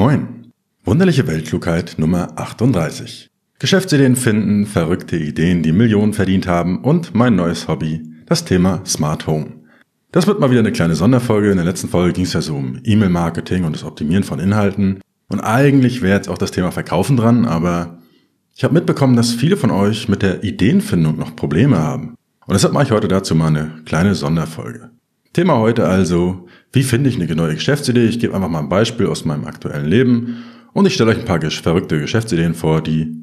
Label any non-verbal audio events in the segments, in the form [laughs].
Moin. Wunderliche Weltklugheit Nummer 38. Geschäftsideen finden, verrückte Ideen, die Millionen verdient haben und mein neues Hobby, das Thema Smart Home. Das wird mal wieder eine kleine Sonderfolge. In der letzten Folge ging es ja so um E-Mail-Marketing und das Optimieren von Inhalten. Und eigentlich wäre jetzt auch das Thema Verkaufen dran, aber ich habe mitbekommen, dass viele von euch mit der Ideenfindung noch Probleme haben. Und deshalb mache ich heute dazu mal eine kleine Sonderfolge. Thema heute also, wie finde ich eine neue Geschäftsidee? Ich gebe einfach mal ein Beispiel aus meinem aktuellen Leben und ich stelle euch ein paar verrückte Geschäftsideen vor, die,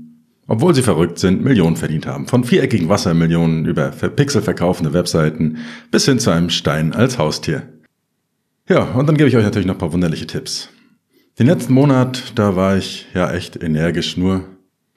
obwohl sie verrückt sind, Millionen verdient haben. Von viereckigen Wassermillionen über pixelverkaufende Webseiten bis hin zu einem Stein als Haustier. Ja, und dann gebe ich euch natürlich noch ein paar wunderliche Tipps. Den letzten Monat, da war ich ja echt energisch nur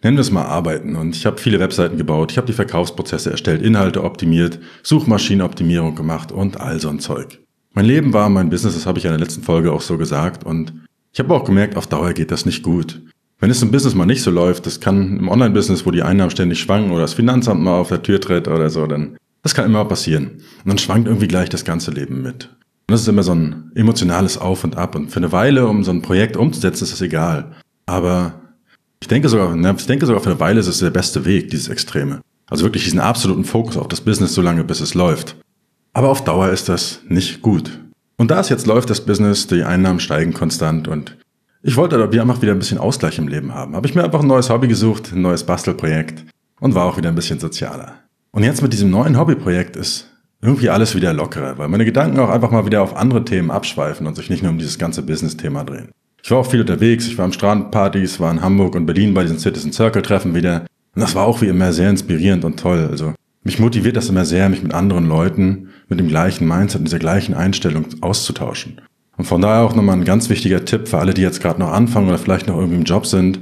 nennen wir es mal arbeiten. Und ich habe viele Webseiten gebaut, ich habe die Verkaufsprozesse erstellt, Inhalte optimiert, Suchmaschinenoptimierung gemacht und all so ein Zeug. Mein Leben war mein Business, das habe ich in der letzten Folge auch so gesagt. Und ich habe auch gemerkt, auf Dauer geht das nicht gut. Wenn es im Business mal nicht so läuft, das kann im Online-Business, wo die Einnahmen ständig schwanken oder das Finanzamt mal auf der Tür tritt oder so, dann das kann immer passieren. Und dann schwankt irgendwie gleich das ganze Leben mit. Und das ist immer so ein emotionales Auf und Ab. Und für eine Weile, um so ein Projekt umzusetzen, ist das egal. Aber ich denke sogar, ne, ich denke sogar für eine Weile ist es der beste Weg, dieses Extreme. Also wirklich diesen absoluten Fokus auf das Business so lange, bis es läuft. Aber auf Dauer ist das nicht gut. Und da es jetzt läuft, das Business, die Einnahmen steigen konstant und ich wollte aber einfach wieder ein bisschen Ausgleich im Leben haben. Habe ich mir einfach ein neues Hobby gesucht, ein neues Bastelprojekt und war auch wieder ein bisschen sozialer. Und jetzt mit diesem neuen Hobbyprojekt ist irgendwie alles wieder lockerer, weil meine Gedanken auch einfach mal wieder auf andere Themen abschweifen und sich nicht nur um dieses ganze Business-Thema drehen. Ich war auch viel unterwegs, ich war am Strandpartys, war in Hamburg und Berlin bei diesen Citizen Circle Treffen wieder. Und das war auch wie immer sehr inspirierend und toll. Also mich motiviert das immer sehr, mich mit anderen Leuten mit dem gleichen Mindset, mit dieser gleichen Einstellung auszutauschen. Und von daher auch nochmal ein ganz wichtiger Tipp für alle, die jetzt gerade noch anfangen oder vielleicht noch irgendwie im Job sind.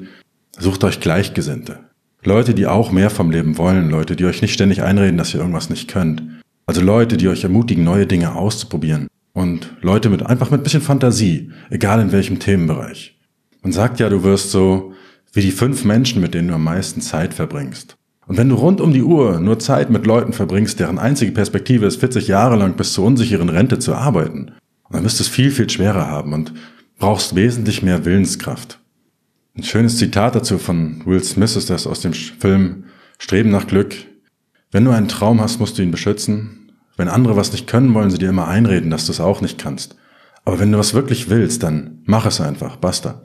Sucht euch Gleichgesinnte. Leute, die auch mehr vom Leben wollen, Leute, die euch nicht ständig einreden, dass ihr irgendwas nicht könnt. Also Leute, die euch ermutigen, neue Dinge auszuprobieren. Und Leute mit einfach mit bisschen Fantasie, egal in welchem Themenbereich. Man sagt ja, du wirst so wie die fünf Menschen, mit denen du am meisten Zeit verbringst. Und wenn du rund um die Uhr nur Zeit mit Leuten verbringst, deren einzige Perspektive ist, 40 Jahre lang bis zur unsicheren Rente zu arbeiten, dann wirst du es viel, viel schwerer haben und brauchst wesentlich mehr Willenskraft. Ein schönes Zitat dazu von Will Smith ist das aus dem Film Streben nach Glück. Wenn du einen Traum hast, musst du ihn beschützen. Wenn andere was nicht können, wollen sie dir immer einreden, dass du es auch nicht kannst. Aber wenn du was wirklich willst, dann mach es einfach, basta.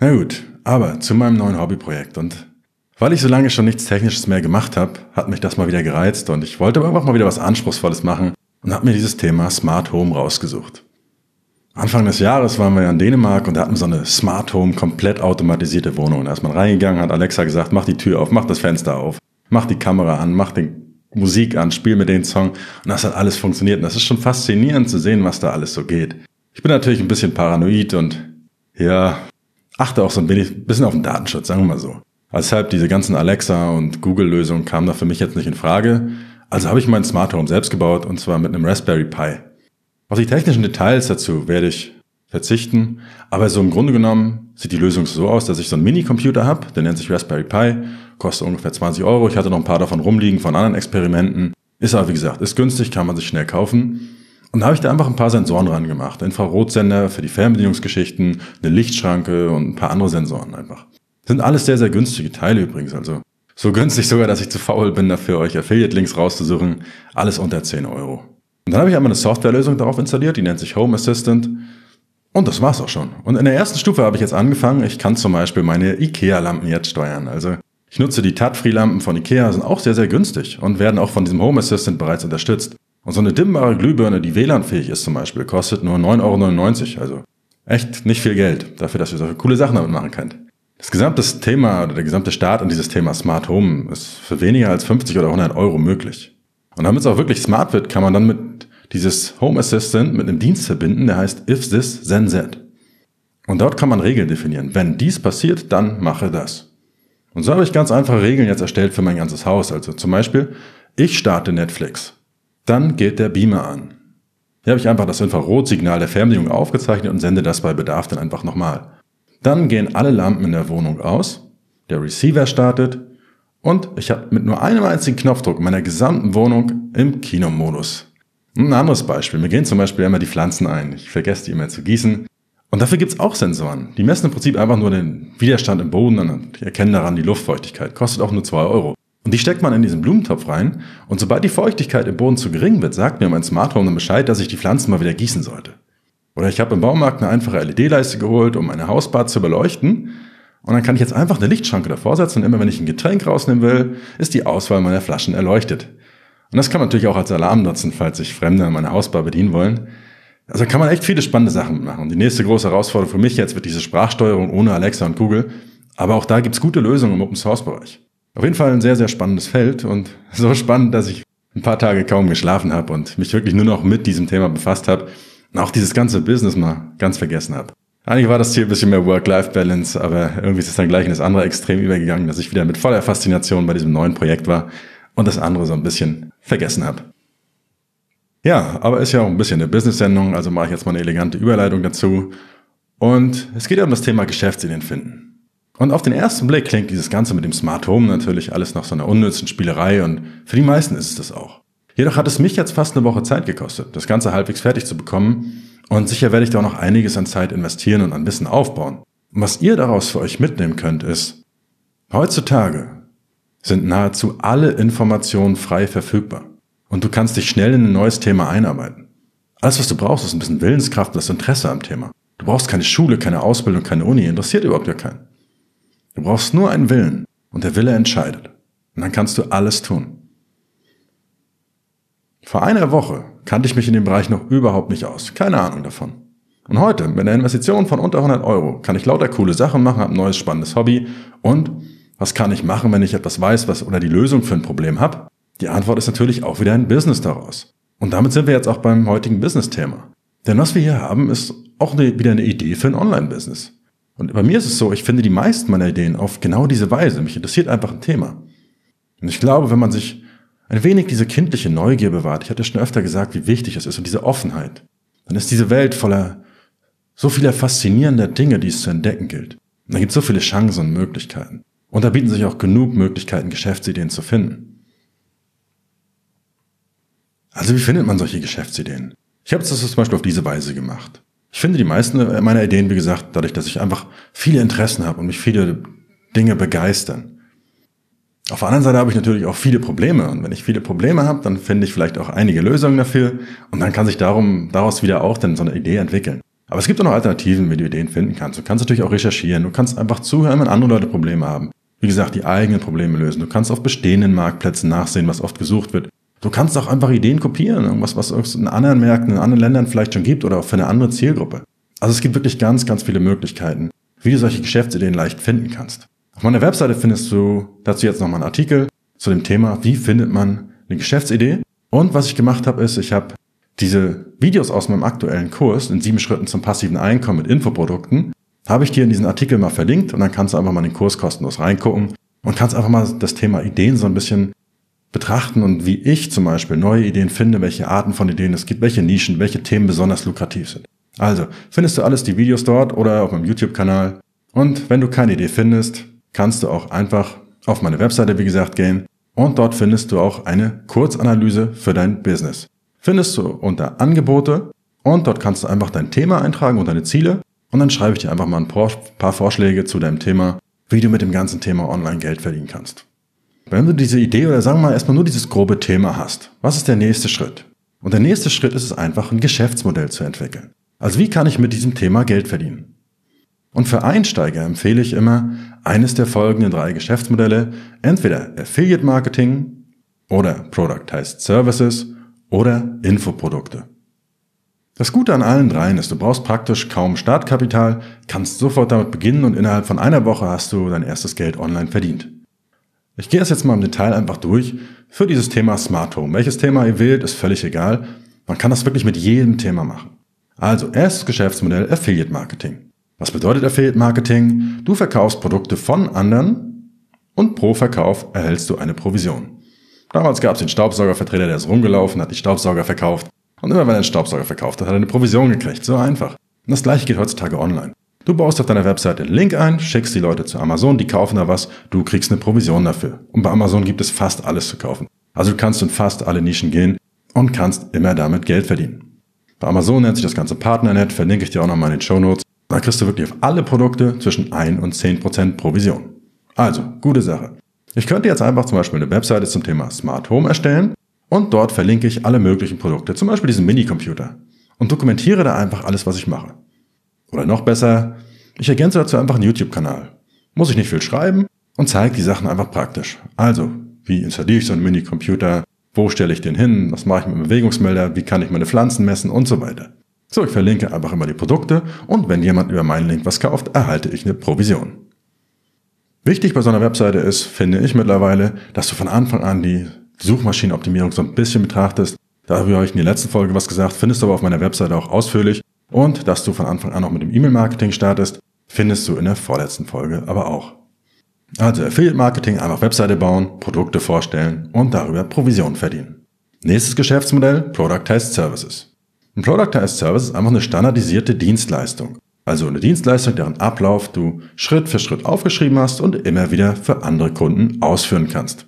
Na gut, aber zu meinem neuen Hobbyprojekt und weil ich so lange schon nichts Technisches mehr gemacht habe, hat mich das mal wieder gereizt und ich wollte einfach mal wieder was Anspruchsvolles machen und habe mir dieses Thema Smart Home rausgesucht. Anfang des Jahres waren wir ja in Dänemark und da hatten wir so eine Smart Home komplett automatisierte Wohnung. Da ist man reingegangen, hat Alexa gesagt, mach die Tür auf, mach das Fenster auf, mach die Kamera an, mach den Musik an, spiel mir den Song und das hat alles funktioniert. Und das ist schon faszinierend zu sehen, was da alles so geht. Ich bin natürlich ein bisschen paranoid und ja, achte auch so ein bisschen auf den Datenschutz, sagen wir mal so. Deshalb diese ganzen Alexa und Google-Lösungen kamen da für mich jetzt nicht in Frage. Also habe ich mein Smart Home selbst gebaut und zwar mit einem Raspberry Pi. Auf die technischen Details dazu werde ich verzichten, aber so im Grunde genommen sieht die Lösung so aus, dass ich so einen Minicomputer habe, der nennt sich Raspberry Pi kostet ungefähr 20 Euro. Ich hatte noch ein paar davon rumliegen von anderen Experimenten. Ist aber, wie gesagt, ist günstig, kann man sich schnell kaufen. Und da habe ich da einfach ein paar Sensoren ran gemacht. Infrarotsender für die Fernbedienungsgeschichten, eine Lichtschranke und ein paar andere Sensoren einfach. Sind alles sehr, sehr günstige Teile übrigens. Also so günstig sogar, dass ich zu faul bin, dafür euch Affiliate-Links rauszusuchen. Alles unter 10 Euro. Und dann habe ich einmal eine Softwarelösung darauf installiert, die nennt sich Home Assistant. Und das war's auch schon. Und in der ersten Stufe habe ich jetzt angefangen. Ich kann zum Beispiel meine IKEA-Lampen jetzt steuern. Also ich nutze die Touch-Free-Lampen von Ikea, sind auch sehr, sehr günstig und werden auch von diesem Home Assistant bereits unterstützt. Und so eine dimmbare Glühbirne, die WLAN-fähig ist zum Beispiel, kostet nur 9,99 Euro. Also echt nicht viel Geld dafür, dass ihr solche coole Sachen damit machen könnt. Das gesamte Thema oder der gesamte Start an dieses Thema Smart Home ist für weniger als 50 oder 100 Euro möglich. Und damit es auch wirklich smart wird, kann man dann mit dieses Home Assistant mit einem Dienst verbinden, der heißt If This Then That. Und dort kann man Regeln definieren. Wenn dies passiert, dann mache das. Und so habe ich ganz einfache Regeln jetzt erstellt für mein ganzes Haus. Also zum Beispiel, ich starte Netflix. Dann geht der Beamer an. Hier habe ich einfach das Infrarotsignal der Fernbedienung aufgezeichnet und sende das bei Bedarf dann einfach nochmal. Dann gehen alle Lampen in der Wohnung aus, der Receiver startet und ich habe mit nur einem einzigen Knopfdruck meiner gesamten Wohnung im Kinomodus. Ein anderes Beispiel. Mir gehen zum Beispiel immer die Pflanzen ein. Ich vergesse die immer zu gießen Und dafür gibt's auch Sensoren. Die messen im Prinzip einfach nur den Widerstand im Boden und erkennen daran die Luftfeuchtigkeit. Kostet auch nur zwei Euro. Und die steckt man in diesen Blumentopf rein. Und sobald die Feuchtigkeit im Boden zu gering wird, sagt mir mein Smart Home dann Bescheid, dass ich die Pflanzen mal wieder gießen sollte. Oder ich habe im Baumarkt eine einfache LED-Leiste geholt, um meine Hausbad zu beleuchten. Und dann kann ich jetzt einfach eine Lichtschranke davor setzen und immer wenn ich ein Getränk rausnehmen will, ist die Auswahl meiner Flaschen erleuchtet. Und das kann man natürlich auch als Alarm nutzen, falls sich Fremde an meiner Hausbar bedienen wollen. Also kann man echt viele spannende Sachen machen. Die nächste große Herausforderung für mich jetzt wird diese Sprachsteuerung ohne Alexa und Google. Aber auch da gibt's gute Lösungen im Open Source Bereich. Auf jeden Fall ein sehr, sehr spannendes Feld und [laughs] so spannend, dass ich ein paar Tage kaum geschlafen habe und mich wirklich nur noch mit diesem Thema befasst habe und auch dieses ganze Business mal ganz vergessen habe. Eigentlich war das Ziel ein bisschen mehr Work-Life-Balance, aber irgendwie ist es dann gleich in das andere Extrem übergegangen, dass ich wieder mit voller Faszination bei diesem neuen Projekt war und das andere so ein bisschen vergessen habe. Ja, aber ist ja auch ein bisschen eine Business-Sendung, also mache ich jetzt mal eine elegante Überleitung dazu. Und es geht ja um das Thema Geschäftsideen finden. Und auf den ersten Blick klingt dieses Ganze mit dem Smart Home natürlich alles nach so einer unnützen Spielerei und für die meisten ist es das auch. Jedoch hat es mich jetzt fast eine Woche Zeit gekostet, das Ganze halbwegs fertig zu bekommen und sicher werde ich da auch noch einiges an Zeit investieren und an Wissen aufbauen. Und was ihr daraus für euch mitnehmen könnt, ist, heutzutage sind nahezu alle Informationen frei verfügbar und du kannst dich schnell in ein neues Thema einarbeiten. Alles, was du brauchst, ist ein bisschen Willenskraft, das Interesse am Thema. Du brauchst keine Schule, keine Ausbildung, keine Uni, interessiert überhaupt gar keinen. Du brauchst nur einen Willen und der Wille entscheidet. Und dann kannst du alles tun. Vor einer Woche kannte ich mich in dem Bereich noch überhaupt nicht aus. Keine Ahnung davon. Und heute, mit einer Investition von unter 100 Euro, kann ich lauter coole Sachen machen, habe ein neues spannendes Hobby. Und was kann ich machen, wenn ich etwas weiß, was oder die Lösung für ein Problem habe? Die Antwort ist natürlich auch wieder ein Business daraus. Und damit sind wir jetzt auch beim heutigen Business-Thema. Denn was wir hier haben, ist auch eine, wieder eine Idee für ein Online-Business. Und bei mir ist es so, ich finde die meisten meiner Ideen auf genau diese Weise. Mich interessiert einfach ein Thema. Und ich glaube, wenn man sich ein wenig diese kindliche Neugier bewahrt, ich hatte schon öfter gesagt, wie wichtig es ist und diese Offenheit, dann ist diese Welt voller so vieler faszinierender Dinge, die es zu entdecken gilt. Und da gibt es so viele Chancen und Möglichkeiten. Und da bieten sich auch genug Möglichkeiten, Geschäftsideen zu finden. Also wie findet man solche Geschäftsideen? Ich habe es zum Beispiel auf diese Weise gemacht. Ich finde die meisten meiner Ideen, wie gesagt, dadurch, dass ich einfach viele Interessen habe und mich viele Dinge begeistern. Auf der anderen Seite habe ich natürlich auch viele Probleme. Und wenn ich viele Probleme habe, dann finde ich vielleicht auch einige Lösungen dafür. Und dann kann sich darum, daraus wieder auch dann so eine Idee entwickeln. Aber es gibt auch noch Alternativen, wie du Ideen finden kannst. Du kannst natürlich auch recherchieren. Du kannst einfach zuhören, wenn andere Leute Probleme haben. Wie gesagt, die eigenen Probleme lösen. Du kannst auf bestehenden Marktplätzen nachsehen, was oft gesucht wird. Du kannst auch einfach Ideen kopieren, irgendwas, was es in anderen Märkten, in anderen Ländern vielleicht schon gibt oder auch für eine andere Zielgruppe. Also es gibt wirklich ganz, ganz viele Möglichkeiten, wie du solche Geschäftsideen leicht finden kannst. Auf meiner Webseite findest du dazu jetzt nochmal einen Artikel zu dem Thema, wie findet man eine Geschäftsidee. Und was ich gemacht habe, ist, ich habe diese Videos aus meinem aktuellen Kurs in sieben Schritten zum passiven Einkommen mit Infoprodukten, habe ich dir in diesen Artikel mal verlinkt und dann kannst du einfach mal den Kurs kostenlos reingucken und kannst einfach mal das Thema Ideen so ein bisschen betrachten und wie ich zum Beispiel neue Ideen finde, welche Arten von Ideen es gibt, welche Nischen, welche Themen besonders lukrativ sind. Also, findest du alles die Videos dort oder auf meinem YouTube-Kanal. Und wenn du keine Idee findest, kannst du auch einfach auf meine Webseite, wie gesagt, gehen und dort findest du auch eine Kurzanalyse für dein Business. Findest du unter Angebote und dort kannst du einfach dein Thema eintragen und deine Ziele und dann schreibe ich dir einfach mal ein paar Vorschläge zu deinem Thema, wie du mit dem ganzen Thema online Geld verdienen kannst. Wenn du diese Idee oder sagen wir mal erstmal nur dieses grobe Thema hast, was ist der nächste Schritt? Und der nächste Schritt ist es einfach, ein Geschäftsmodell zu entwickeln. Also wie kann ich mit diesem Thema Geld verdienen? Und für Einsteiger empfehle ich immer eines der folgenden drei Geschäftsmodelle, entweder Affiliate Marketing oder Product heißt Services oder Infoprodukte. Das Gute an allen dreien ist, du brauchst praktisch kaum Startkapital, kannst sofort damit beginnen und innerhalb von einer Woche hast du dein erstes Geld online verdient. Ich gehe das jetzt mal im Detail einfach durch für dieses Thema Smart Home. Welches Thema ihr wählt, ist völlig egal. Man kann das wirklich mit jedem Thema machen. Also, erstes Geschäftsmodell Affiliate Marketing. Was bedeutet Affiliate Marketing? Du verkaufst Produkte von anderen und pro Verkauf erhältst du eine Provision. Damals gab es den Staubsaugervertreter, der ist rumgelaufen, hat die Staubsauger verkauft. Und immer wenn er einen Staubsauger verkauft hat, hat er eine Provision gekriegt. So einfach. Und das gleiche geht heutzutage online. Du baust auf deiner Webseite einen Link ein, schickst die Leute zu Amazon, die kaufen da was, du kriegst eine Provision dafür. Und bei Amazon gibt es fast alles zu kaufen. Also du kannst in fast alle Nischen gehen und kannst immer damit Geld verdienen. Bei Amazon nennt sich das ganze Partnernet, verlinke ich dir auch nochmal in den Show Notes. dann kriegst du wirklich auf alle Produkte zwischen 1 und 10% Provision. Also, gute Sache. Ich könnte jetzt einfach zum Beispiel eine Webseite zum Thema Smart Home erstellen und dort verlinke ich alle möglichen Produkte, zum Beispiel diesen Minicomputer und dokumentiere da einfach alles, was ich mache. Oder noch besser, ich ergänze dazu einfach einen YouTube-Kanal. Muss ich nicht viel schreiben und zeige die Sachen einfach praktisch. Also, wie installiere ich so einen Minicomputer? Wo stelle ich den hin? Was mache ich mit dem Bewegungsmelder? Wie kann ich meine Pflanzen messen? Und so weiter. So, ich verlinke einfach immer die Produkte und wenn jemand über meinen Link was kauft, erhalte ich eine Provision. Wichtig bei so einer Webseite ist, finde ich mittlerweile, dass du von Anfang an die Suchmaschinenoptimierung so ein bisschen betrachtest. Darüber habe ich in der letzten Folge was gesagt, findest du aber auf meiner Webseite auch ausführlich. Und dass du von Anfang an auch mit dem E-Mail-Marketing startest, findest du in der vorletzten Folge aber auch. Also Affiliate Marketing, einfach Webseite bauen, Produkte vorstellen und darüber Provision verdienen. Nächstes Geschäftsmodell, Productized Services. Ein Productized Service ist einfach eine standardisierte Dienstleistung. Also eine Dienstleistung, deren Ablauf du Schritt für Schritt aufgeschrieben hast und immer wieder für andere Kunden ausführen kannst.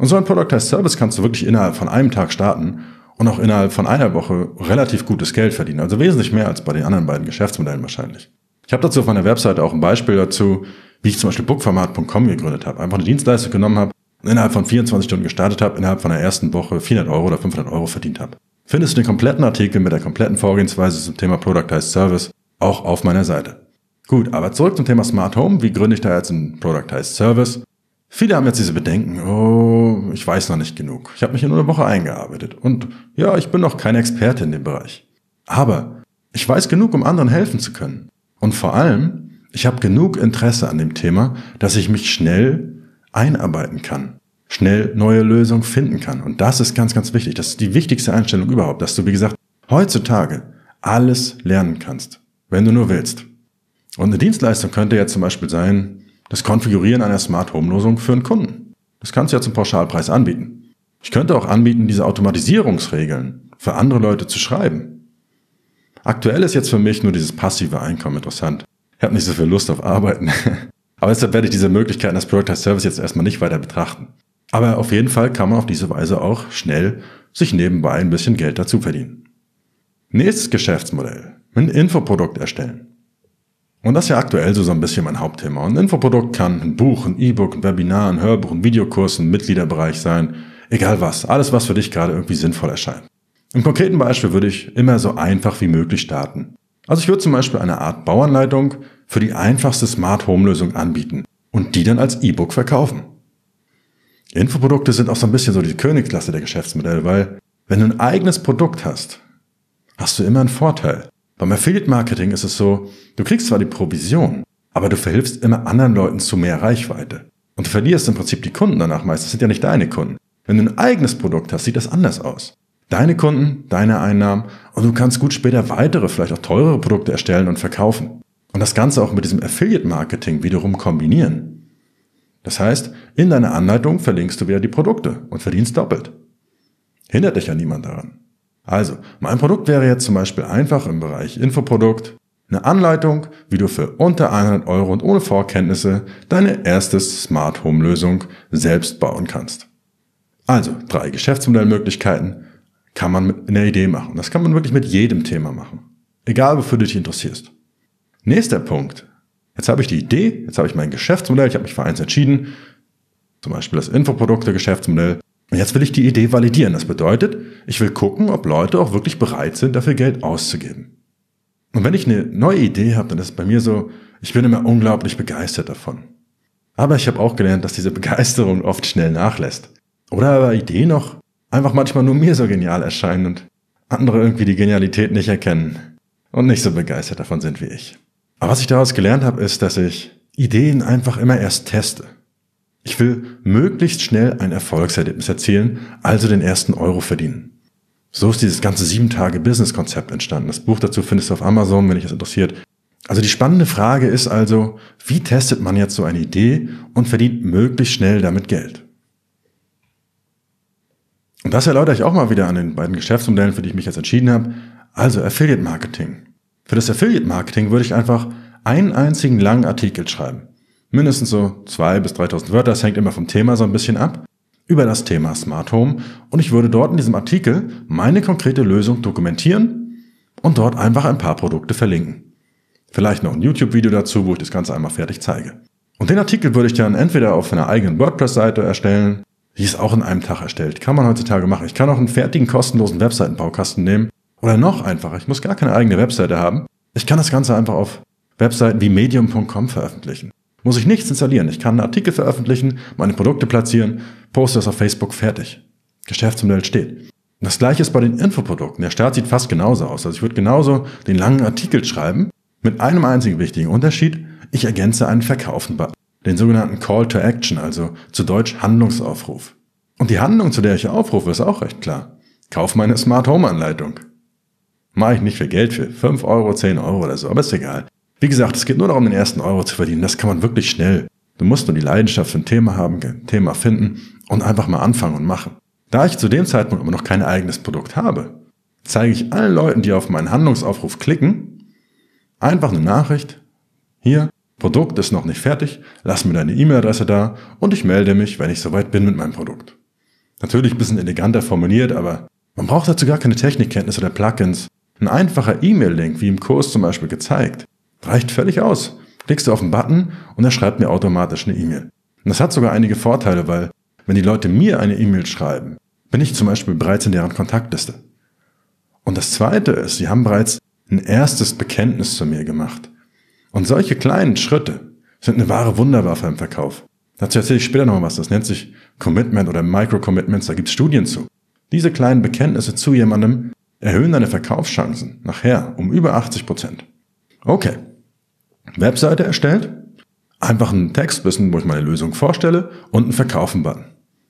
Und so ein Productized Service kannst du wirklich innerhalb von einem Tag starten und auch innerhalb von einer Woche relativ gutes Geld verdienen. Also wesentlich mehr als bei den anderen beiden Geschäftsmodellen wahrscheinlich. Ich habe dazu auf meiner Webseite auch ein Beispiel dazu, wie ich zum Beispiel bookformat.com gegründet habe. Einfach eine Dienstleistung genommen habe, innerhalb von 24 Stunden gestartet habe, innerhalb von der ersten Woche 400 Euro oder 500 Euro verdient habe. Findest du den kompletten Artikel mit der kompletten Vorgehensweise zum Thema Productized Service auch auf meiner Seite. Gut, aber zurück zum Thema Smart Home. Wie gründe ich da jetzt einen Productized Service? Viele haben jetzt diese Bedenken, oh, ich weiß noch nicht genug. Ich habe mich in einer Woche eingearbeitet und ja, ich bin noch kein Experte in dem Bereich. Aber ich weiß genug, um anderen helfen zu können. Und vor allem, ich habe genug Interesse an dem Thema, dass ich mich schnell einarbeiten kann, schnell neue Lösungen finden kann. Und das ist ganz, ganz wichtig. Das ist die wichtigste Einstellung überhaupt, dass du, wie gesagt, heutzutage alles lernen kannst, wenn du nur willst. Und eine Dienstleistung könnte ja zum Beispiel sein, das Konfigurieren einer Smart Home Lösung für einen Kunden. Das kannst du ja zum Pauschalpreis anbieten. Ich könnte auch anbieten, diese Automatisierungsregeln für andere Leute zu schreiben. Aktuell ist jetzt für mich nur dieses passive Einkommen interessant. Ich habe nicht so viel Lust auf Arbeiten. [laughs] Aber deshalb werde ich diese Möglichkeiten als Product as Service jetzt erstmal nicht weiter betrachten. Aber auf jeden Fall kann man auf diese Weise auch schnell sich nebenbei ein bisschen Geld dazu verdienen. Nächstes Geschäftsmodell. Ein Infoprodukt erstellen. Und das ist ja aktuell so, so ein bisschen mein Hauptthema. ein Infoprodukt kann ein Buch, ein E-Book, ein Webinar, ein Hörbuch, ein Videokurs, ein Mitgliederbereich sein. Egal was. Alles, was für dich gerade irgendwie sinnvoll erscheint. Im konkreten Beispiel würde ich immer so einfach wie möglich starten. Also ich würde zum Beispiel eine Art Bauanleitung für die einfachste Smart Home Lösung anbieten und die dann als E-Book verkaufen. Infoprodukte sind auch so ein bisschen so die Königsklasse der Geschäftsmodelle, weil wenn du ein eigenes Produkt hast, hast du immer einen Vorteil. Beim Affiliate Marketing ist es so, du kriegst zwar die Provision, aber du verhilfst immer anderen Leuten zu mehr Reichweite. Und du verlierst im Prinzip die Kunden danach meist. Das sind ja nicht deine Kunden. Wenn du ein eigenes Produkt hast, sieht das anders aus deine Kunden, deine Einnahmen und du kannst gut später weitere, vielleicht auch teurere Produkte erstellen und verkaufen. Und das Ganze auch mit diesem Affiliate Marketing wiederum kombinieren. Das heißt, in deiner Anleitung verlinkst du wieder die Produkte und verdienst doppelt. Hindert dich ja niemand daran. Also, mein Produkt wäre jetzt zum Beispiel einfach im Bereich Infoprodukt eine Anleitung, wie du für unter 100 Euro und ohne Vorkenntnisse deine erste Smart Home Lösung selbst bauen kannst. Also, drei Geschäftsmodellmöglichkeiten, kann man mit einer Idee machen. Das kann man wirklich mit jedem Thema machen. Egal, wofür du dich interessierst. Nächster Punkt. Jetzt habe ich die Idee, jetzt habe ich mein Geschäftsmodell, ich habe mich für eins entschieden, zum Beispiel das Infoprodukte-Geschäftsmodell. Und jetzt will ich die Idee validieren. Das bedeutet, ich will gucken, ob Leute auch wirklich bereit sind, dafür Geld auszugeben. Und wenn ich eine neue Idee habe, dann ist es bei mir so, ich bin immer unglaublich begeistert davon. Aber ich habe auch gelernt, dass diese Begeisterung oft schnell nachlässt. Oder aber Ideen noch einfach manchmal nur mir so genial erscheinen und andere irgendwie die Genialität nicht erkennen und nicht so begeistert davon sind wie ich. Aber was ich daraus gelernt habe, ist, dass ich Ideen einfach immer erst teste. Ich will möglichst schnell ein Erfolgserlebnis erzielen, also den ersten Euro verdienen. So ist dieses ganze sieben Tage Business Konzept entstanden. Das Buch dazu findest du auf Amazon, wenn dich das interessiert. Also die spannende Frage ist also, wie testet man jetzt so eine Idee und verdient möglichst schnell damit Geld? Und das erläutere ich auch mal wieder an den beiden Geschäftsmodellen, für die ich mich jetzt entschieden habe. Also Affiliate Marketing. Für das Affiliate Marketing würde ich einfach einen einzigen langen Artikel schreiben. Mindestens so zwei bis 3000 Wörter, das hängt immer vom Thema so ein bisschen ab, über das Thema Smart Home. Und ich würde dort in diesem Artikel meine konkrete Lösung dokumentieren und dort einfach ein paar Produkte verlinken. Vielleicht noch ein YouTube-Video dazu, wo ich das Ganze einmal fertig zeige. Und den Artikel würde ich dann entweder auf einer eigenen WordPress-Seite erstellen, die ist auch in einem Tag erstellt. Kann man heutzutage machen. Ich kann auch einen fertigen, kostenlosen Webseitenbaukasten nehmen. Oder noch einfacher, ich muss gar keine eigene Webseite haben. Ich kann das Ganze einfach auf Webseiten wie medium.com veröffentlichen. Muss ich nichts installieren. Ich kann einen Artikel veröffentlichen, meine Produkte platzieren, poste das auf Facebook, fertig. Geschäftsmodell steht. Das gleiche ist bei den Infoprodukten. Der Start sieht fast genauso aus. Also ich würde genauso den langen Artikel schreiben, mit einem einzigen wichtigen Unterschied. Ich ergänze einen Verkaufen-Button. Den sogenannten Call to Action, also zu Deutsch Handlungsaufruf. Und die Handlung, zu der ich aufrufe, ist auch recht klar. Kauf meine Smart Home Anleitung. Mache ich nicht viel Geld für. 5 Euro, 10 Euro oder so, aber ist egal. Wie gesagt, es geht nur darum, den ersten Euro zu verdienen. Das kann man wirklich schnell. Du musst nur die Leidenschaft für ein Thema haben, ein Thema finden und einfach mal anfangen und machen. Da ich zu dem Zeitpunkt aber noch kein eigenes Produkt habe, zeige ich allen Leuten, die auf meinen Handlungsaufruf klicken, einfach eine Nachricht. Hier, Produkt ist noch nicht fertig, lass mir deine E-Mail-Adresse da und ich melde mich, wenn ich soweit bin mit meinem Produkt. Natürlich ein bisschen eleganter formuliert, aber man braucht dazu gar keine Technikkenntnisse oder Plugins. Ein einfacher E-Mail-Link, wie im Kurs zum Beispiel gezeigt, reicht völlig aus. Klickst du auf den Button und er schreibt mir automatisch eine E-Mail. Und das hat sogar einige Vorteile, weil wenn die Leute mir eine E-Mail schreiben, bin ich zum Beispiel bereits in deren Kontaktliste. Und das Zweite ist, sie haben bereits ein erstes Bekenntnis zu mir gemacht. Und solche kleinen Schritte sind eine wahre Wunderwaffe im Verkauf. Dazu erzähle ich später noch was. Das nennt sich Commitment oder Micro-Commitments. Da gibt es Studien zu. Diese kleinen Bekenntnisse zu jemandem erhöhen deine Verkaufschancen nachher um über 80 Prozent. Okay. Webseite erstellt. Einfach einen Text wissen, wo ich meine Lösung vorstelle und einen Verkaufen-Button.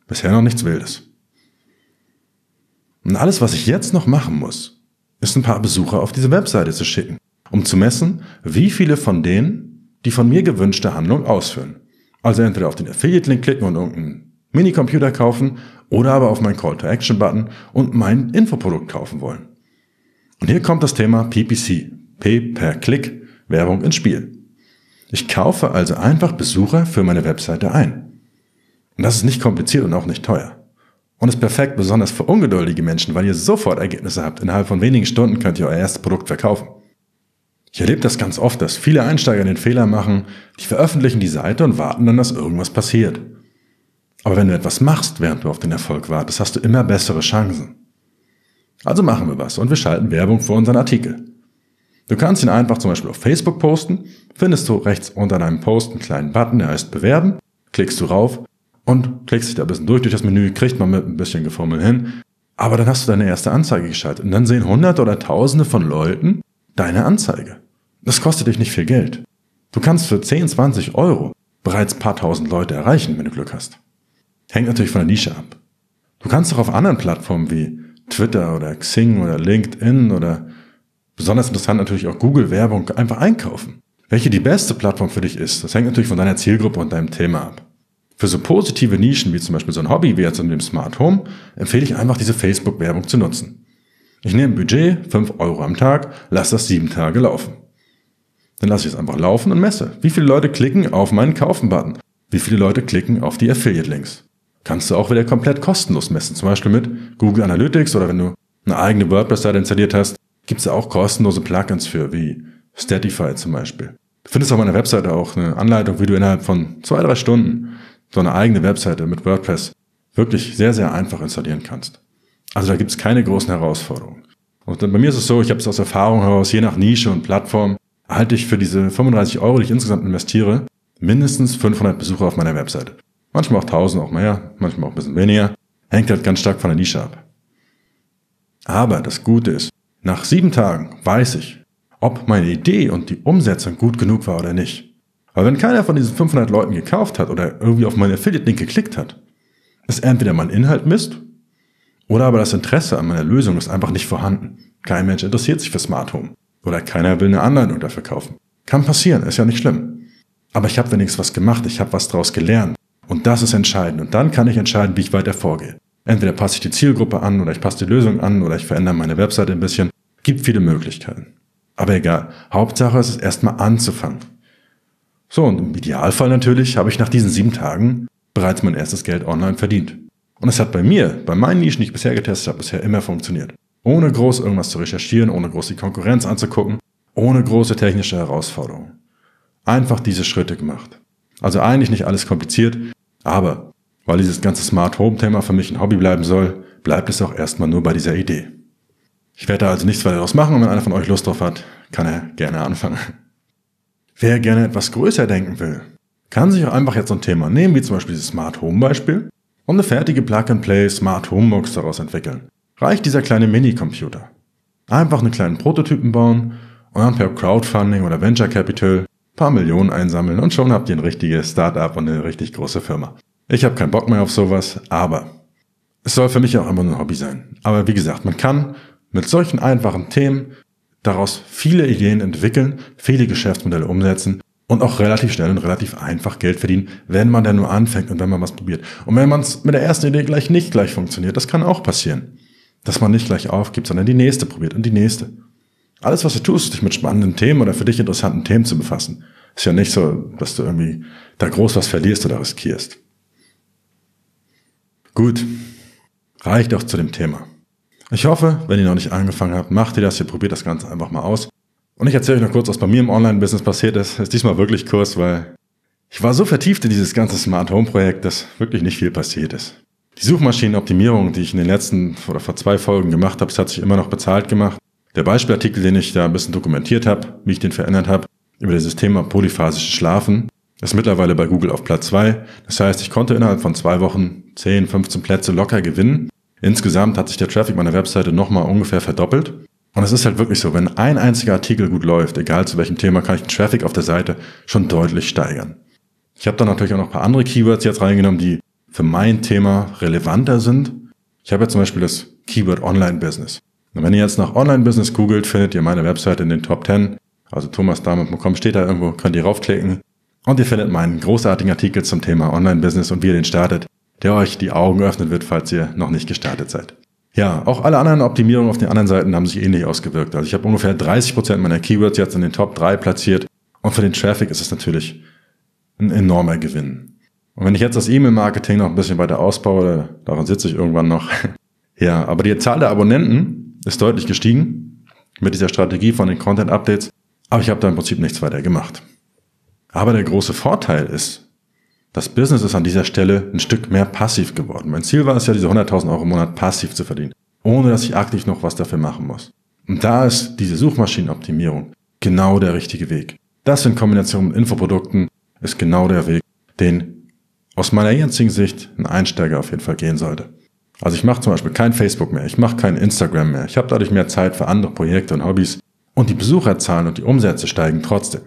Bisher noch nichts Wildes. Und alles, was ich jetzt noch machen muss, ist ein paar Besucher auf diese Webseite zu schicken um zu messen, wie viele von denen die von mir gewünschte Handlung ausführen. Also entweder auf den Affiliate-Link klicken und irgendeinen Minicomputer kaufen oder aber auf meinen Call-to-Action-Button und mein Infoprodukt kaufen wollen. Und hier kommt das Thema PPC, Pay per Klick, Werbung ins Spiel. Ich kaufe also einfach Besucher für meine Webseite ein. Und das ist nicht kompliziert und auch nicht teuer. Und ist perfekt besonders für ungeduldige Menschen, weil ihr sofort Ergebnisse habt. Innerhalb von wenigen Stunden könnt ihr euer erstes Produkt verkaufen. Ich erlebe das ganz oft, dass viele Einsteiger den Fehler machen, die veröffentlichen die Seite und warten dann, dass irgendwas passiert. Aber wenn du etwas machst, während du auf den Erfolg wartest, hast du immer bessere Chancen. Also machen wir was und wir schalten Werbung für unseren Artikel. Du kannst ihn einfach zum Beispiel auf Facebook posten, findest du rechts unter deinem Post einen kleinen Button, der heißt Bewerben, klickst du rauf und klickst dich da ein bisschen durch durch das Menü, kriegt man mit ein bisschen Gefummel hin, aber dann hast du deine erste Anzeige geschaltet und dann sehen hunderte oder tausende von Leuten, deine Anzeige. Das kostet dich nicht viel Geld. Du kannst für 10, 20 Euro bereits paar tausend Leute erreichen, wenn du Glück hast. Hängt natürlich von der Nische ab. Du kannst auch auf anderen Plattformen wie Twitter oder Xing oder LinkedIn oder besonders interessant natürlich auch Google Werbung einfach einkaufen. Welche die beste Plattform für dich ist, das hängt natürlich von deiner Zielgruppe und deinem Thema ab. Für so positive Nischen wie zum Beispiel so ein Hobby wie jetzt in dem Smart Home empfehle ich einfach diese Facebook-Werbung zu nutzen. Ich nehme Budget, 5 Euro am Tag, lasse das sieben Tage laufen. Dann lasse ich es einfach laufen und messe. Wie viele Leute klicken auf meinen Kaufen-Button? Wie viele Leute klicken auf die Affiliate-Links? Kannst du auch wieder komplett kostenlos messen. Zum Beispiel mit Google Analytics oder wenn du eine eigene WordPress-Seite installiert hast, gibt es auch kostenlose Plugins für, wie Statify zum Beispiel. Du findest auf meiner Webseite auch eine Anleitung, wie du innerhalb von zwei, drei Stunden so eine eigene Webseite mit WordPress wirklich sehr, sehr einfach installieren kannst. Also da gibt es keine großen Herausforderungen. Und bei mir ist es so, ich habe es aus Erfahrung heraus, je nach Nische und Plattform, erhalte ich für diese 35 Euro, die ich insgesamt investiere, mindestens 500 Besucher auf meiner Webseite. Manchmal auch 1000, auch mehr, manchmal auch ein bisschen weniger. Hängt halt ganz stark von der Nische ab. Aber das Gute ist, nach sieben Tagen weiß ich, ob meine Idee und die Umsetzung gut genug war oder nicht. Weil wenn keiner von diesen 500 Leuten gekauft hat oder irgendwie auf meinen Affiliate-Link geklickt hat, ist entweder mein Inhalt Mist oder aber das Interesse an meiner Lösung ist einfach nicht vorhanden. Kein Mensch interessiert sich für Smart Home. Oder keiner will eine Anleitung dafür kaufen. Kann passieren, ist ja nicht schlimm. Aber ich habe wenigstens was gemacht, ich habe was daraus gelernt. Und das ist entscheidend. Und dann kann ich entscheiden, wie ich weiter vorgehe. Entweder passe ich die Zielgruppe an oder ich passe die Lösung an oder ich verändere meine Webseite ein bisschen. Gibt viele Möglichkeiten. Aber egal. Hauptsache ist es erstmal anzufangen. So, und im Idealfall natürlich habe ich nach diesen sieben Tagen bereits mein erstes Geld online verdient. Und es hat bei mir, bei meinen Nischen, die ich bisher getestet habe, bisher immer funktioniert. Ohne groß irgendwas zu recherchieren, ohne groß die Konkurrenz anzugucken. Ohne große technische Herausforderungen. Einfach diese Schritte gemacht. Also eigentlich nicht alles kompliziert, aber weil dieses ganze Smart Home Thema für mich ein Hobby bleiben soll, bleibt es auch erstmal nur bei dieser Idee. Ich werde also nichts weiter daraus machen und wenn einer von euch Lust drauf hat, kann er gerne anfangen. Wer gerne etwas größer denken will, kann sich auch einfach jetzt so ein Thema nehmen, wie zum Beispiel dieses Smart Home Beispiel, und eine fertige Plug-and-Play Smart Home Box daraus entwickeln. Reicht dieser kleine Mini-Computer. Einfach einen kleinen Prototypen bauen und dann per Crowdfunding oder Venture Capital paar Millionen einsammeln und schon habt ihr ein richtiges Startup und eine richtig große Firma. Ich habe keinen Bock mehr auf sowas, aber es soll für mich auch immer ein Hobby sein. Aber wie gesagt, man kann mit solchen einfachen Themen daraus viele Ideen entwickeln, viele Geschäftsmodelle umsetzen und auch relativ schnell und relativ einfach Geld verdienen, wenn man denn nur anfängt und wenn man was probiert. Und wenn man es mit der ersten Idee gleich nicht gleich funktioniert, das kann auch passieren. Dass man nicht gleich aufgibt, sondern die nächste probiert und die nächste. Alles, was du tust, dich mit spannenden Themen oder für dich interessanten Themen zu befassen. Ist ja nicht so, dass du irgendwie da groß was verlierst oder riskierst. Gut. Reicht auch zu dem Thema. Ich hoffe, wenn ihr noch nicht angefangen habt, macht ihr das, ihr probiert das Ganze einfach mal aus. Und ich erzähle euch noch kurz, was bei mir im Online-Business passiert ist. Ist diesmal wirklich kurz, weil ich war so vertieft in dieses ganze Smart Home Projekt, dass wirklich nicht viel passiert ist. Die Suchmaschinenoptimierung, die ich in den letzten oder vor zwei Folgen gemacht habe, das hat sich immer noch bezahlt gemacht. Der Beispielartikel, den ich da ein bisschen dokumentiert habe, wie ich den verändert habe, über dieses Thema polyphasisches Schlafen, ist mittlerweile bei Google auf Platz zwei. Das heißt, ich konnte innerhalb von zwei Wochen 10, 15 Plätze locker gewinnen Insgesamt hat sich der Traffic meiner Webseite nochmal ungefähr verdoppelt. Und es ist halt wirklich so, wenn ein einziger Artikel gut läuft, egal zu welchem Thema, kann ich den Traffic auf der Seite schon deutlich steigern. Ich habe dann natürlich auch noch ein paar andere Keywords jetzt reingenommen, die für mein Thema relevanter sind. Ich habe jetzt zum Beispiel das Keyword Online-Business. Und wenn ihr jetzt nach Online-Business googelt, findet ihr meine Webseite in den Top 10. Also thomasdahme.com steht da irgendwo, könnt ihr raufklicken. Und ihr findet meinen großartigen Artikel zum Thema Online-Business und wie ihr den startet der euch die Augen öffnen wird, falls ihr noch nicht gestartet seid. Ja, auch alle anderen Optimierungen auf den anderen Seiten haben sich ähnlich ausgewirkt. Also ich habe ungefähr 30 Prozent meiner Keywords jetzt in den Top 3 platziert und für den Traffic ist es natürlich ein enormer Gewinn. Und wenn ich jetzt das E-Mail-Marketing noch ein bisschen weiter ausbaue, daran sitze ich irgendwann noch. [laughs] ja, aber die Zahl der Abonnenten ist deutlich gestiegen mit dieser Strategie von den Content-Updates, aber ich habe da im Prinzip nichts weiter gemacht. Aber der große Vorteil ist, das Business ist an dieser Stelle ein Stück mehr passiv geworden. Mein Ziel war es ja, diese 100.000 Euro im Monat passiv zu verdienen, ohne dass ich aktiv noch was dafür machen muss. Und da ist diese Suchmaschinenoptimierung genau der richtige Weg. Das in Kombination mit Infoprodukten ist genau der Weg, den aus meiner jetzigen Sicht ein Einsteiger auf jeden Fall gehen sollte. Also ich mache zum Beispiel kein Facebook mehr, ich mache kein Instagram mehr, ich habe dadurch mehr Zeit für andere Projekte und Hobbys und die Besucherzahlen und die Umsätze steigen trotzdem.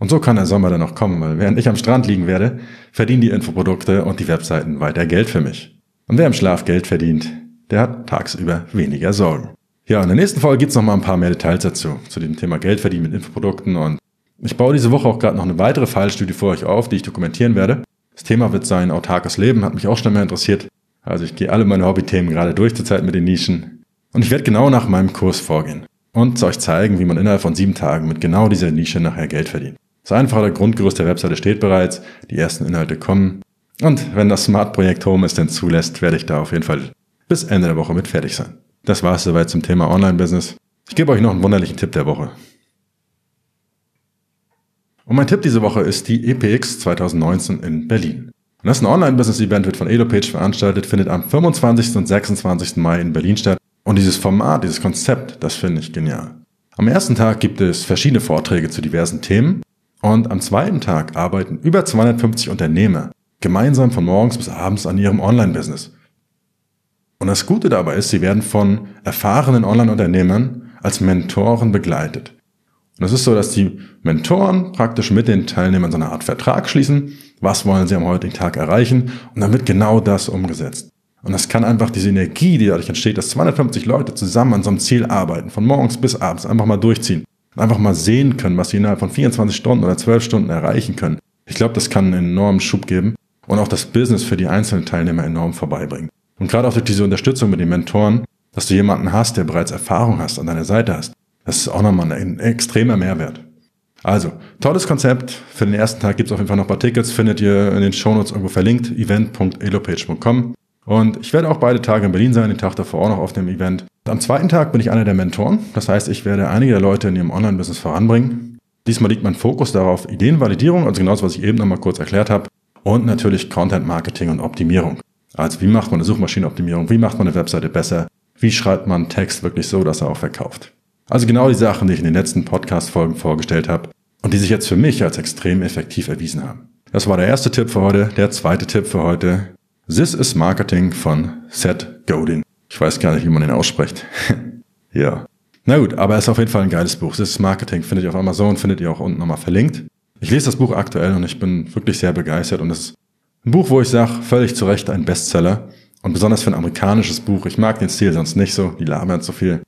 Und so kann der Sommer dann noch kommen, weil während ich am Strand liegen werde, verdienen die Infoprodukte und die Webseiten weiter Geld für mich. Und wer im Schlaf Geld verdient, der hat tagsüber weniger Sorgen. Ja, in der nächsten Folge gibt's noch mal ein paar mehr Details dazu, zu dem Thema Geld verdienen mit Infoprodukten und ich baue diese Woche auch gerade noch eine weitere Fallstudie für euch auf, die ich dokumentieren werde. Das Thema wird sein autarkes Leben, hat mich auch schon mehr interessiert. Also ich gehe alle meine Hobbythemen gerade durch zur Zeit mit den Nischen. Und ich werde genau nach meinem Kurs vorgehen und euch zeigen, wie man innerhalb von sieben Tagen mit genau dieser Nische nachher Geld verdient. Das einfache Grundgerüst der Webseite steht bereits, die ersten Inhalte kommen. Und wenn das Smart-Projekt Home es denn zulässt, werde ich da auf jeden Fall bis Ende der Woche mit fertig sein. Das war es soweit zum Thema Online-Business. Ich gebe euch noch einen wunderlichen Tipp der Woche. Und mein Tipp diese Woche ist die EPX 2019 in Berlin. Und das ist ein Online-Business-Event, wird von EloPage veranstaltet, findet am 25. und 26. Mai in Berlin statt. Und dieses Format, dieses Konzept, das finde ich genial. Am ersten Tag gibt es verschiedene Vorträge zu diversen Themen. Und am zweiten Tag arbeiten über 250 Unternehmer gemeinsam von morgens bis abends an ihrem Online-Business. Und das Gute dabei ist, sie werden von erfahrenen Online-Unternehmern als Mentoren begleitet. Und es ist so, dass die Mentoren praktisch mit den Teilnehmern so eine Art Vertrag schließen. Was wollen sie am heutigen Tag erreichen? Und dann wird genau das umgesetzt. Und das kann einfach diese Energie, die dadurch entsteht, dass 250 Leute zusammen an so einem Ziel arbeiten, von morgens bis abends einfach mal durchziehen einfach mal sehen können, was sie innerhalb von 24 Stunden oder 12 Stunden erreichen können. Ich glaube, das kann einen enormen Schub geben und auch das Business für die einzelnen Teilnehmer enorm vorbeibringen. Und gerade auch durch diese Unterstützung mit den Mentoren, dass du jemanden hast, der bereits Erfahrung hast, an deiner Seite hast, das ist auch nochmal ein extremer Mehrwert. Also, tolles Konzept. Für den ersten Tag gibt es auf jeden Fall noch ein paar Tickets, findet ihr in den Shownotes irgendwo verlinkt, event.elopage.com. Und ich werde auch beide Tage in Berlin sein, den Tag davor auch noch auf dem Event. Am zweiten Tag bin ich einer der Mentoren. Das heißt, ich werde einige der Leute in ihrem Online-Business voranbringen. Diesmal liegt mein Fokus darauf Ideenvalidierung, also genau das, was ich eben nochmal kurz erklärt habe. Und natürlich Content Marketing und Optimierung. Also wie macht man eine Suchmaschinenoptimierung? Wie macht man eine Webseite besser? Wie schreibt man Text wirklich so, dass er auch verkauft? Also genau die Sachen, die ich in den letzten Podcast-Folgen vorgestellt habe und die sich jetzt für mich als extrem effektiv erwiesen haben. Das war der erste Tipp für heute. Der zweite Tipp für heute. This is Marketing von Seth Godin. Ich weiß gar nicht, wie man den ausspricht. [laughs] ja. Na gut, aber es ist auf jeden Fall ein geiles Buch. This is Marketing findet ihr auf Amazon, findet ihr auch unten nochmal verlinkt. Ich lese das Buch aktuell und ich bin wirklich sehr begeistert und es ist ein Buch, wo ich sage, völlig zu Recht ein Bestseller und besonders für ein amerikanisches Buch. Ich mag den Stil sonst nicht so, die labern so viel.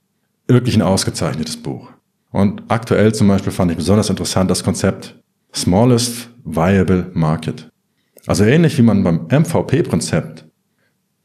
Wirklich ein ausgezeichnetes Buch. Und aktuell zum Beispiel fand ich besonders interessant das Konzept Smallest Viable Market. Also ähnlich wie man beim MVP-Prinzept,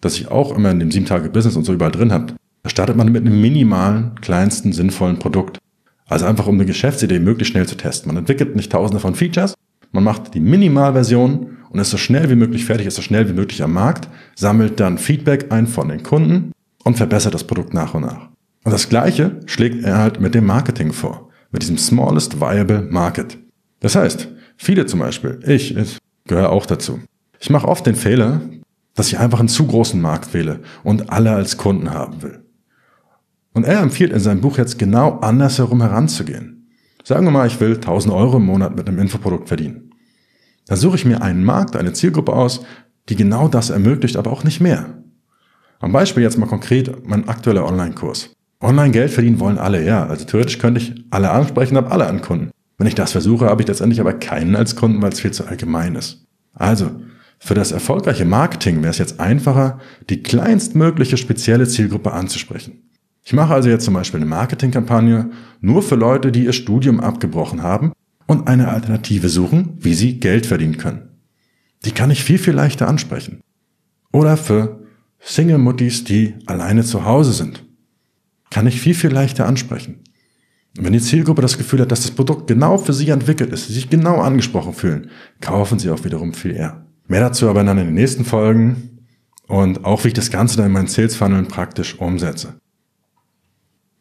das ich auch immer in dem 7-Tage-Business und so überall drin habe, da startet man mit einem minimalen, kleinsten, sinnvollen Produkt. Also einfach um eine Geschäftsidee möglichst schnell zu testen. Man entwickelt nicht tausende von Features, man macht die Minimalversion und ist so schnell wie möglich fertig, ist so schnell wie möglich am Markt, sammelt dann Feedback ein von den Kunden und verbessert das Produkt nach und nach. Und das Gleiche schlägt er halt mit dem Marketing vor, mit diesem Smallest Viable Market. Das heißt, viele zum Beispiel, ich, ich gehöre auch dazu. Ich mache oft den Fehler, dass ich einfach einen zu großen Markt wähle und alle als Kunden haben will. Und er empfiehlt in seinem Buch jetzt genau andersherum heranzugehen. Sagen wir mal, ich will 1000 Euro im Monat mit einem Infoprodukt verdienen. Dann suche ich mir einen Markt, eine Zielgruppe aus, die genau das ermöglicht, aber auch nicht mehr. Am Beispiel jetzt mal konkret mein aktueller Online-Kurs. Online Geld verdienen wollen alle, ja. Also theoretisch könnte ich alle ansprechen, habe alle an Kunden. Wenn ich das versuche, habe ich letztendlich aber keinen als Kunden, weil es viel zu allgemein ist. Also, für das erfolgreiche Marketing wäre es jetzt einfacher, die kleinstmögliche spezielle Zielgruppe anzusprechen. Ich mache also jetzt zum Beispiel eine Marketingkampagne nur für Leute, die ihr Studium abgebrochen haben und eine Alternative suchen, wie sie Geld verdienen können. Die kann ich viel, viel leichter ansprechen. Oder für Single-Muttis, die alleine zu Hause sind. Kann ich viel, viel leichter ansprechen. Und wenn die Zielgruppe das Gefühl hat, dass das Produkt genau für sie entwickelt ist, sie sich genau angesprochen fühlen, kaufen sie auch wiederum viel eher. Mehr dazu aber dann in den nächsten Folgen und auch wie ich das Ganze dann in meinen Sales Funnel praktisch umsetze.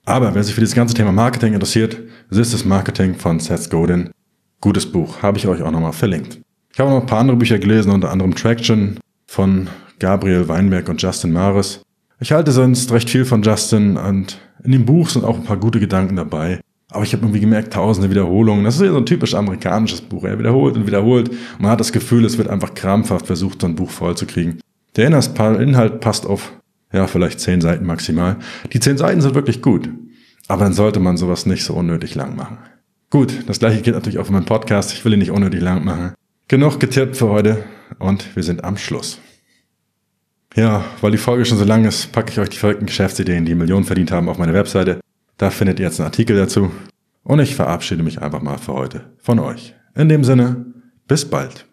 Aber wer sich für dieses ganze Thema Marketing interessiert, ist das Marketing von Seth Godin. Gutes Buch, habe ich euch auch nochmal verlinkt. Ich habe noch ein paar andere Bücher gelesen, unter anderem Traction von Gabriel Weinberg und Justin Maris. Ich halte sonst recht viel von Justin und in dem Buch sind auch ein paar gute Gedanken dabei. Aber ich habe irgendwie gemerkt, tausende Wiederholungen. Das ist ja so ein typisch amerikanisches Buch. Er wiederholt und wiederholt. Man hat das Gefühl, es wird einfach krampfhaft versucht, so ein Buch vollzukriegen. Der Inhalt passt auf, ja, vielleicht zehn Seiten maximal. Die zehn Seiten sind wirklich gut. Aber dann sollte man sowas nicht so unnötig lang machen. Gut, das gleiche gilt natürlich auch für meinen Podcast. Ich will ihn nicht unnötig lang machen. Genug getippt für heute und wir sind am Schluss. Ja, weil die Folge schon so lang ist, packe ich euch die verrückten Geschäftsideen, die Millionen verdient haben, auf meine Webseite. Da findet ihr jetzt einen Artikel dazu. Und ich verabschiede mich einfach mal für heute von euch. In dem Sinne, bis bald.